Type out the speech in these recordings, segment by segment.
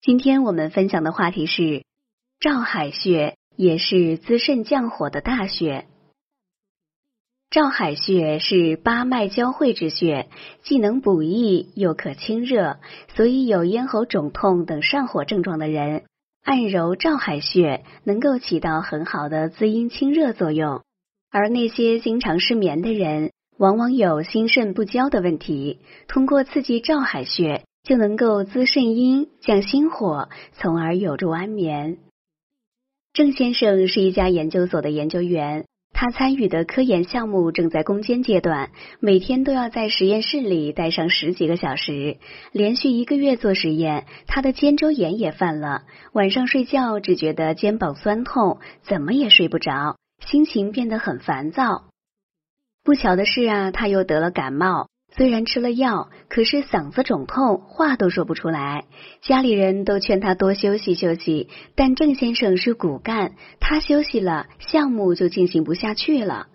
今天我们分享的话题是照海穴，也是滋肾降火的大穴。照海穴是八脉交汇之穴，既能补益又可清热，所以有咽喉肿痛等上火症状的人，按揉照海穴能够起到很好的滋阴清热作用。而那些经常失眠的人，往往有心肾不交的问题，通过刺激照海穴。就能够滋肾阴、降心火，从而有助安眠。郑先生是一家研究所的研究员，他参与的科研项目正在攻坚阶段，每天都要在实验室里待上十几个小时，连续一个月做实验，他的肩周炎也犯了，晚上睡觉只觉得肩膀酸痛，怎么也睡不着，心情变得很烦躁。不巧的是啊，他又得了感冒。虽然吃了药，可是嗓子肿痛，话都说不出来。家里人都劝他多休息休息，但郑先生是骨干，他休息了，项目就进行不下去了。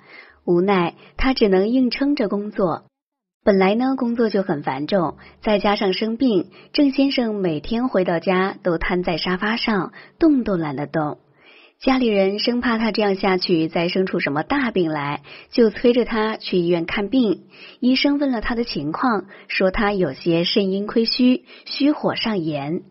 无奈，他只能硬撑着工作。本来呢，工作就很繁重，再加上生病，郑先生每天回到家都瘫在沙发上，动都懒得动。家里人生怕他这样下去再生出什么大病来，就催着他去医院看病。医生问了他的情况，说他有些肾阴亏虚，虚火上炎。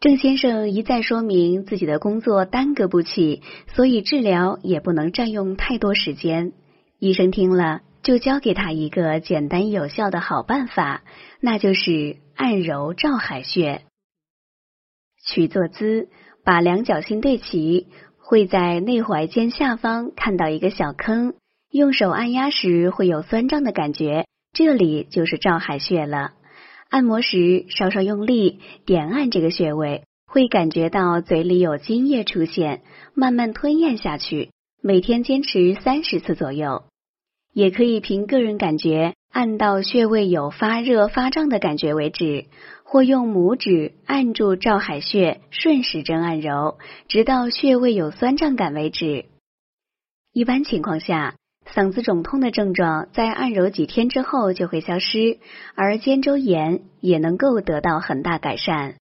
郑先生一再说明自己的工作耽搁不起，所以治疗也不能占用太多时间。医生听了，就教给他一个简单有效的好办法，那就是按揉照海穴。取坐姿。把两脚心对齐，会在内踝尖下方看到一个小坑，用手按压时会有酸胀的感觉，这里就是照海穴了。按摩时稍稍用力点按这个穴位，会感觉到嘴里有津液出现，慢慢吞咽下去。每天坚持三十次左右，也可以凭个人感觉按到穴位有发热发胀的感觉为止。或用拇指按住照海穴，顺时针按揉，直到穴位有酸胀感为止。一般情况下，嗓子肿痛的症状在按揉几天之后就会消失，而肩周炎也能够得到很大改善。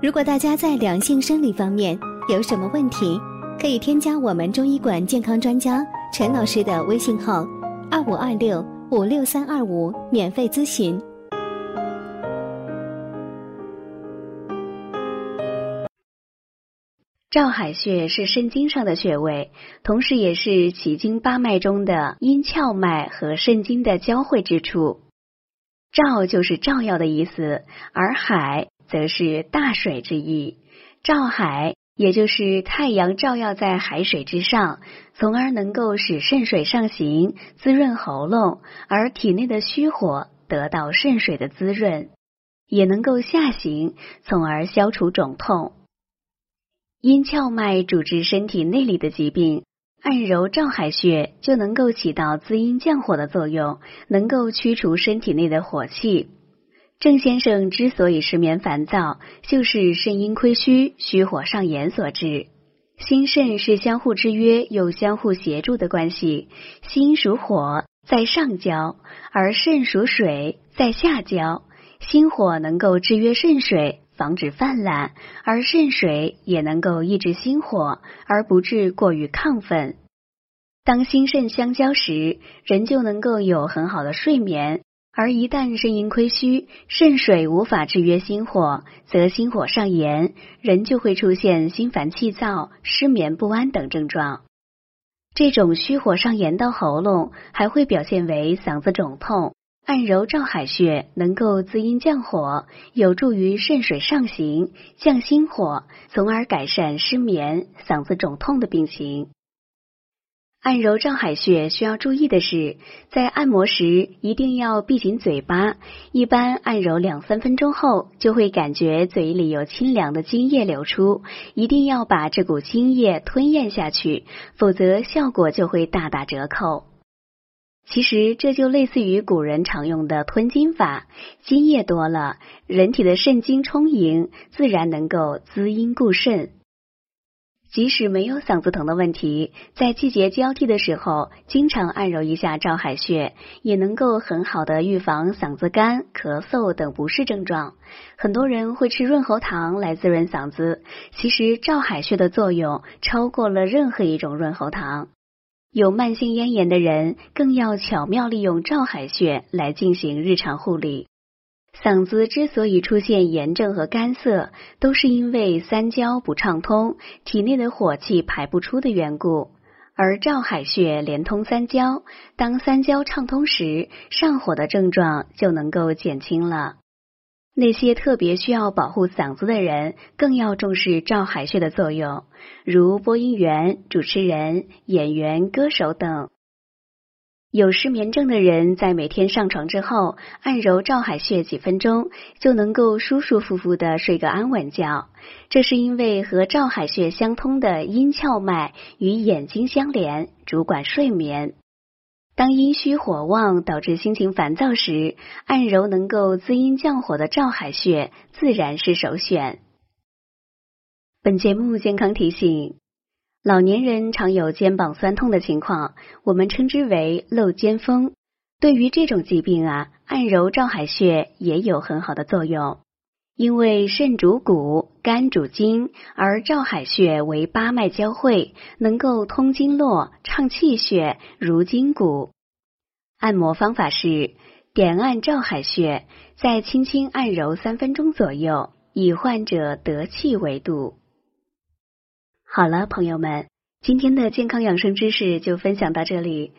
如果大家在良性生理方面有什么问题，可以添加我们中医馆健康专家陈老师的微信号：二五二六。五六三二五，免费咨询。照海穴是肾经上的穴位，同时也是奇经八脉中的阴窍脉和肾经的交汇之处。照就是照耀的意思，而海则是大水之意。照海。也就是太阳照耀在海水之上，从而能够使肾水上行，滋润喉咙，而体内的虚火得到肾水的滋润，也能够下行，从而消除肿痛。阴窍脉主治身体内里的疾病，按揉照海穴就能够起到滋阴降火的作用，能够驱除身体内的火气。郑先生之所以失眠烦躁，就是肾阴亏虚、虚火上炎所致。心肾是相互制约又相互协助的关系，心属火，在上焦，而肾属水，在下焦。心火能够制约肾水，防止泛滥，而肾水也能够抑制心火，而不致过于亢奋。当心肾相交时，人就能够有很好的睡眠。而一旦肾阴亏虚，肾水无法制约心火，则心火上炎，人就会出现心烦气躁、失眠不安等症状。这种虚火上炎到喉咙，还会表现为嗓子肿痛。按揉照海穴，能够滋阴降火，有助于肾水上行，降心火，从而改善失眠、嗓子肿痛的病情。按揉照海穴需要注意的是，在按摩时一定要闭紧嘴巴。一般按揉两三分钟后，就会感觉嘴里有清凉的津液流出，一定要把这股津液吞咽下去，否则效果就会大打折扣。其实这就类似于古人常用的吞金法，津液多了，人体的肾精充盈，自然能够滋阴固肾。即使没有嗓子疼的问题，在季节交替的时候，经常按揉一下照海穴，也能够很好的预防嗓子干、咳嗽等不适症状。很多人会吃润喉糖来滋润嗓子，其实照海穴的作用超过了任何一种润喉糖。有慢性咽炎的人，更要巧妙利用照海穴来进行日常护理。嗓子之所以出现炎症和干涩，都是因为三焦不畅通，体内的火气排不出的缘故。而照海穴连通三焦，当三焦畅通时，上火的症状就能够减轻了。那些特别需要保护嗓子的人，更要重视照海穴的作用，如播音员、主持人、演员、歌手等。有失眠症的人，在每天上床之后按揉照海穴几分钟，就能够舒舒服服的睡个安稳觉。这是因为和照海穴相通的阴窍脉与眼睛相连，主管睡眠。当阴虚火旺导致心情烦躁时，按揉能够滋阴降火的照海穴，自然是首选。本节目健康提醒。老年人常有肩膀酸痛的情况，我们称之为漏肩风。对于这种疾病啊，按揉照海穴也有很好的作用。因为肾主骨，肝主筋，而照海穴为八脉交汇，能够通经络、畅气血、如筋骨。按摩方法是点按照海穴，再轻轻按揉三分钟左右，以患者得气为度。好了，朋友们，今天的健康养生知识就分享到这里。